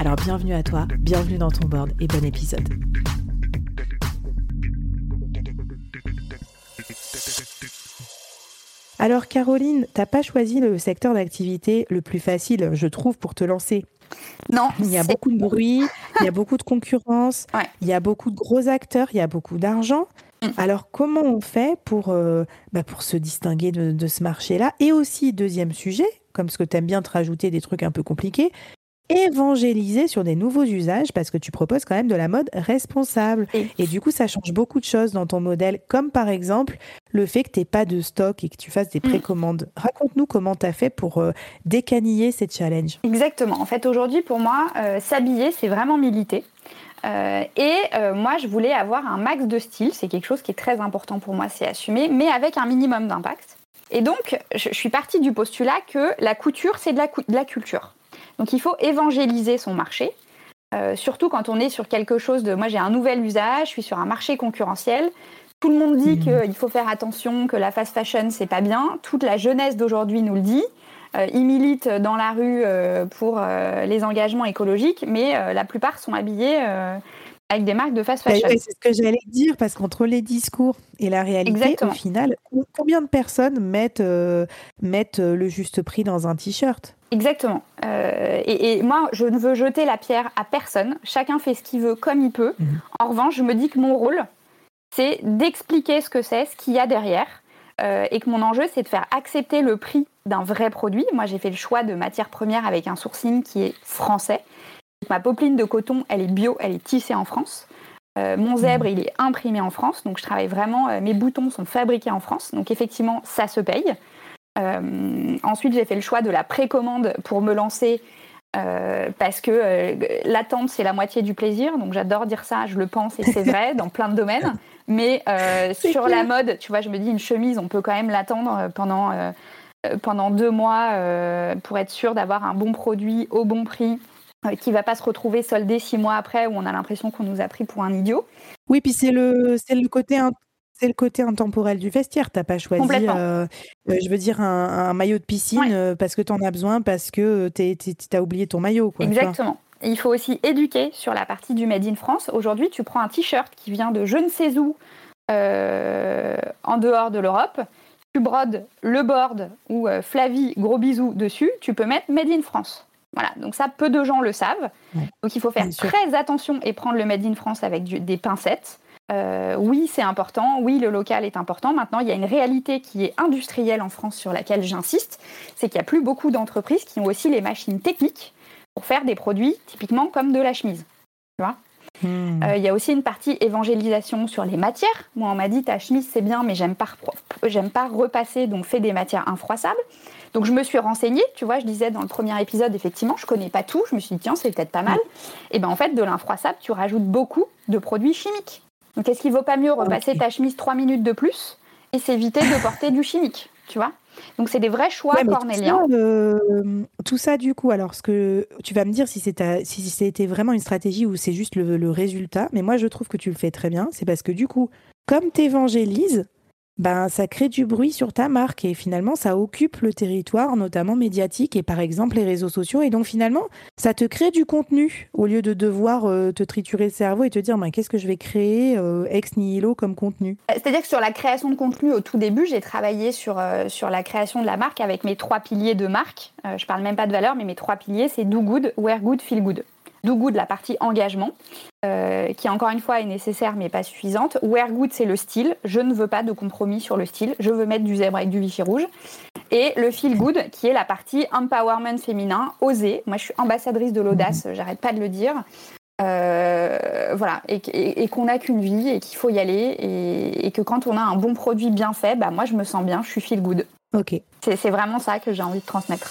Alors bienvenue à toi, bienvenue dans ton board et bon épisode. Alors Caroline, t'as pas choisi le secteur d'activité le plus facile, je trouve, pour te lancer? Non. Il y a beaucoup de bruit, il y a beaucoup de concurrence, il y a beaucoup de gros acteurs, il y a beaucoup d'argent. Mm. Alors comment on fait pour, euh, bah, pour se distinguer de, de ce marché-là? Et aussi, deuxième sujet, comme ce que tu aimes bien te rajouter des trucs un peu compliqués, évangéliser sur des nouveaux usages parce que tu proposes quand même de la mode responsable. Et, du coup, ça change beaucoup de choses dans ton modèle, comme par exemple le fait que tu n'aies pas de stock et que tu fasses des mm. précommandes. Raconte-nous comment tu as fait pour euh, décaniller ces challenges. Exactement. En fait, aujourd'hui, pour moi, euh, s'habiller, c'est vraiment militer. Euh, et moi, je voulais avoir un max de style. C'est quelque chose qui est très important pour moi, c'est assumé, mais avec un minimum d'impact. Et donc, je, suis partie du postulat que la couture, c'est de la culture. Donc il faut évangéliser son marché, euh, surtout quand on est sur quelque chose de... Moi j'ai un nouvel usage, je suis sur un marché concurrentiel. Tout le monde dit mmh. qu'il faut faire attention, que la fast fashion c'est pas bien. Toute la jeunesse d'aujourd'hui nous le dit. Euh, ils militent dans la rue euh, pour les engagements écologiques, mais la plupart sont habillés avec des marques de fast fashion. c'est ce que j'allais dire, parce qu'entre les discours et la réalité, au final, combien de personnes mettent, mettent le juste prix dans un t-shirt? Exactement. Euh, et, moi, je ne veux jeter la pierre à personne. Chacun fait ce qu'il veut comme il peut. Mhm. En revanche, je me dis que mon rôle, c'est d'expliquer ce que c'est, ce qu'il y a derrière. Euh, et que mon enjeu, c'est de faire accepter le prix d'un vrai produit. Moi, j'ai fait le choix de matière première avec un sourcing qui est français. ma popeline de coton, elle est bio, elle est tissée en France. Euh, mon zèbre, il est imprimé en France. Donc, je travaille vraiment, mes boutons sont fabriqués en France. Donc, effectivement, ça se paye. Euh, ensuite, j'ai fait le choix de la précommande pour me lancer euh, parce que euh, l'attente, c'est la moitié du plaisir. Donc j'adore dire ça, je le pense et c'est vrai dans plein de domaines. Mais sur la mode, tu vois, je me dis une chemise, on peut quand même l'attendre pendant, pendant deux mois pour être sûr d'avoir un bon produit au bon prix qui va pas se retrouver soldé six mois après où on a l'impression qu'on nous a pris pour un idiot. Oui, puis c'est le, c'est le côté c'est le côté intemporel du vestiaire. T'as pas choisi, euh, euh, je veux dire, un, maillot de piscine euh, parce que tu en as besoin, parce que tu as oublié ton maillot. Exactement. il faut aussi éduquer sur la partie du Made in France. Aujourd'hui, tu prends un t-shirt qui vient de je ne sais où en dehors de l'Europe, tu brodes le board ou Flavie, gros bisous dessus, tu peux mettre Made in France. Voilà, donc ça, peu de gens le savent. Donc il faut faire très attention et prendre le Made in France avec des pincettes. Euh, oui, c'est important, oui, le local est important. Maintenant, il y a une réalité qui est industrielle en France sur laquelle j'insiste, c'est qu'il n'y a plus beaucoup d'entreprises qui ont aussi les machines techniques pour faire des produits typiquement comme de la chemise. Tu vois? Hmm. euh, il y a aussi une partie évangélisation sur les matières. Moi, on m'a dit ta chemise c'est bien, mais j'aime pas, j'aime pas repasser, donc fais des matières infroissables. Donc je me suis renseignée, tu vois, je disais dans le premier épisode, effectivement, je connais pas tout. Je me suis dit tiens, c'est peut-être pas mal. Et ben en fait, de l'infroissable, tu rajoutes beaucoup de produits chimiques. Donc est-ce qu'il vaut pas mieux repasser ta chemise trois minutes de plus et s'éviter de porter du chimique, tu vois? Donc c'est des vrais choix cornéliens. Euh, tout ça, du coup, alors ce que tu vas me dire si c'était si c'était vraiment une stratégie ou c'est juste le, le, résultat, mais moi je trouve que tu le fais très bien, c'est parce que du coup, comme tu évangélises, ben, ça crée du bruit sur ta marque et finalement ça occupe le territoire, notamment médiatique et par exemple les réseaux sociaux. Et donc finalement, ça te crée du contenu au lieu de devoir euh, te triturer le cerveau et te dire ben, qu'est-ce que je vais créer euh, ex nihilo comme contenu? Euh, c'est-à-dire que sur la création de contenu, au tout début, j'ai travaillé sur, sur la création de la marque avec mes trois piliers de marque. je parle même pas de valeur, mais mes trois piliers, c'est do good, wear good, feel good. Do Good, la partie engagement, euh, qui encore une fois est nécessaire mais pas suffisante. Wear Good, c'est le style. Je ne veux pas de compromis sur le style. Je veux mettre du zèbre avec du Vichy rouge. Et le Feel Good, qui est la partie empowerment féminin, oser. Moi, je suis ambassadrice de l'audace, mhm. j'arrête pas de le dire. Euh, voilà, et, qu'on n'a qu'une vie et qu'il faut y aller et, que quand on a un bon produit bien fait, bah moi je me sens bien, je suis feel good. Ok. C'est vraiment ça que j'ai envie de transmettre.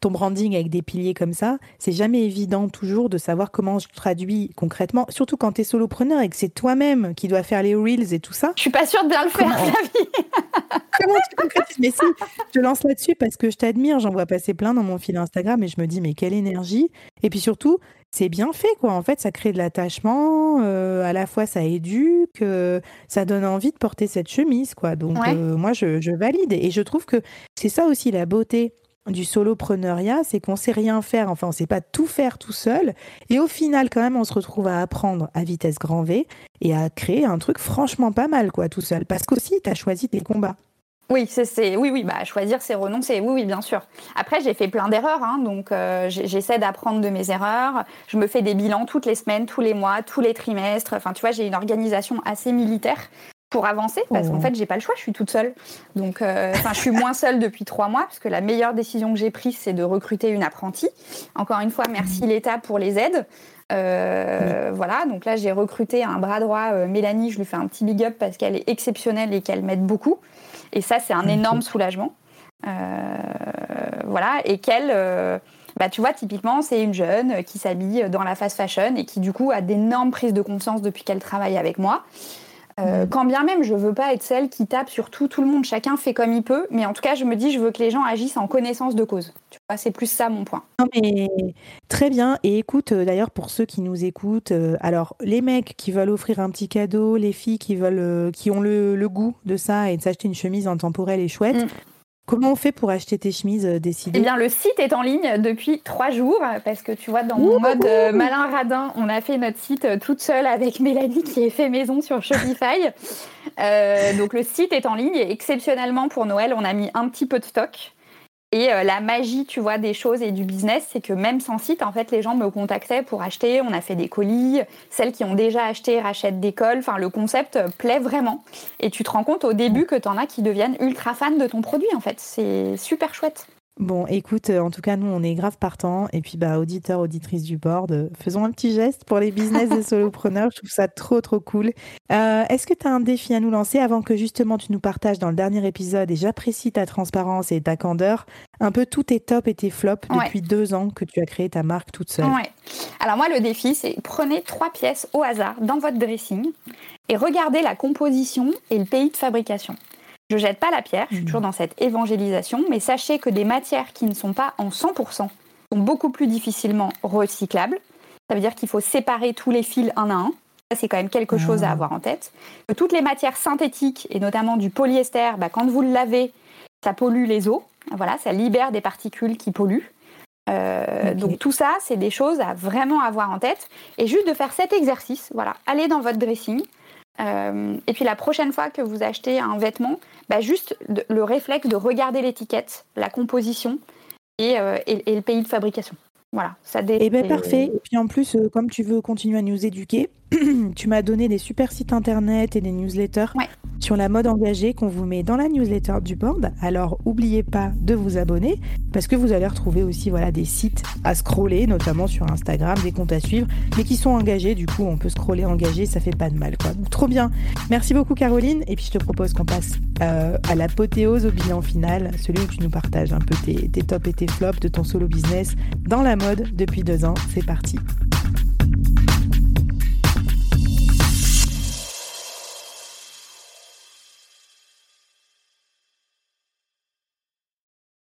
ton branding avec des piliers comme ça, c'est jamais évident toujours de savoir comment je traduis concrètement, surtout quand tu es solopreneur et que c'est toi-même qui dois faire les reels et tout ça. Je suis pas sûre de bien le faire, Flavie. comment tu concrétises? Mais si, je te lance là-dessus parce que je t'admire, j'en vois passer plein dans mon fil Instagram et je me dis, mais quelle énergie. Et puis surtout, c'est bien fait, quoi. En fait, ça crée de l'attachement, euh, à la fois ça éduque, euh, ça donne envie de porter cette chemise, quoi. Donc, euh, moi, je, je, valide. Et je trouve que c'est ça aussi la beauté du solopreneuriat, c'est qu'on sait rien faire, enfin on sait pas tout faire tout seul, et au final quand même on se retrouve à apprendre à vitesse grand V et à créer un truc franchement pas mal quoi tout seul, parce qu'aussi tu as choisi tes combats. Oui, c'est oui oui bah choisir c'est renoncer oui oui bien sûr. Après j'ai fait plein d'erreurs hein, donc euh, j'essaie d'apprendre de mes erreurs. Je me fais des bilans toutes les semaines, tous les mois, tous les trimestres. Enfin tu vois j'ai une organisation assez militaire pour avancer parce qu'en oh. fait j'ai pas le choix, je suis toute seule. Donc euh, enfin je suis moins seule depuis trois mois parce que la meilleure décision que j'ai prise c'est de recruter une apprentie. Encore une fois merci mmh. l'État pour les aides. Euh, voilà, donc là j'ai recruté un bras droit, euh, Mélanie, je lui fais un petit big up parce qu'elle est exceptionnelle et qu'elle m'aide beaucoup. Et ça c'est un énorme soulagement. voilà, et qu'elle, bah, tu vois, typiquement c'est une jeune qui s'habille dans la fast fashion et qui du coup a d'énormes prises de conscience depuis qu'elle travaille avec moi. Euh, quand bien même, je veux pas être celle qui tape sur tout, tout le monde. Chacun fait comme il peut. Mais en tout cas, je me dis, je veux que les gens agissent en connaissance de cause. Tu vois, c'est plus ça mon point. Non, mais très bien. Et écoute, euh, d'ailleurs, pour ceux qui nous écoutent, euh, alors les mecs qui veulent offrir un petit cadeau, les filles qui veulent, qui ont le, goût de ça et de s'acheter une chemise intemporelle et chouette. Mm. Comment on fait pour acheter tes chemises euh, décidées Eh bien, le site est en ligne depuis trois jours parce que tu vois, dans mon mode euh, malin radin, on a fait notre site euh, toute seule avec Mélanie qui est fait maison sur Shopify. donc, le site est en ligne et exceptionnellement pour Noël, on a mis un petit peu de stock. Et euh, la magie, tu vois, des choses et du business, c'est que même sans site, en fait, les gens me contactaient pour acheter. On a fait des colis. Celles qui ont déjà acheté rachètent des cols. Enfin, le concept plaît vraiment. Et tu te rends compte au début que tu en as qui deviennent ultra fans de ton produit, en fait. C'est super chouette. Bon, écoute, euh, en tout cas, nous, on est grave partant. Et puis, bah, auditeurs, auditrices du board, euh, faisons un petit geste pour les business des solopreneurs. Je trouve ça trop, trop cool. Euh, est-ce que tu as un défi à nous lancer avant que justement tu nous partages dans le dernier épisode, et j'apprécie ta transparence et ta candeur, un peu tous tes tops et tes flops depuis deux ans que tu as créé ta marque toute seule? Ouais. Alors, moi, le défi, c'est prenez trois pièces au hasard dans votre dressing et regardez la composition et le pays de fabrication. Je jette pas la pierre, je suis toujours mmh. dans cette évangélisation, mais sachez que des matières qui ne sont pas en 100% sont beaucoup plus difficilement recyclables. Ça veut dire qu'il faut séparer tous les fils un à un. Ça, c'est quand même quelque chose à ah. avoir en tête. Que toutes les matières synthétiques, et notamment du polyester, bah, quand vous le lavez, ça pollue les eaux. Voilà, ça libère des particules qui polluent. Euh, donc tout ça, c'est des choses à vraiment avoir en tête. Et juste de faire cet exercice, voilà, allez dans votre dressing, euh, et puis la prochaine fois que vous achetez un vêtement, bah juste le réflexe de regarder l'étiquette, la composition et, euh, et, le pays de fabrication. Voilà, ça dé... Eh bien, parfait. Et puis en plus, euh, comme tu veux continuer à nous éduquer, tu m'as donné des super sites internet et des newsletters sur la mode engagée qu'on vous met dans la newsletter du board. Alors n'oubliez pas de vous abonner parce que vous allez retrouver aussi voilà des sites à scroller, notamment sur Instagram, des comptes à suivre, mais qui sont engagés. Du coup, on peut scroller engagé, ça fait pas de mal quoi. trop bien. Merci beaucoup Caroline. Et puis je te propose qu'on passe euh, à l'apothéose, au bilan final, celui où tu nous partages un peu tes tops et tes flops de ton solo business dans la mode depuis deux ans. C'est parti.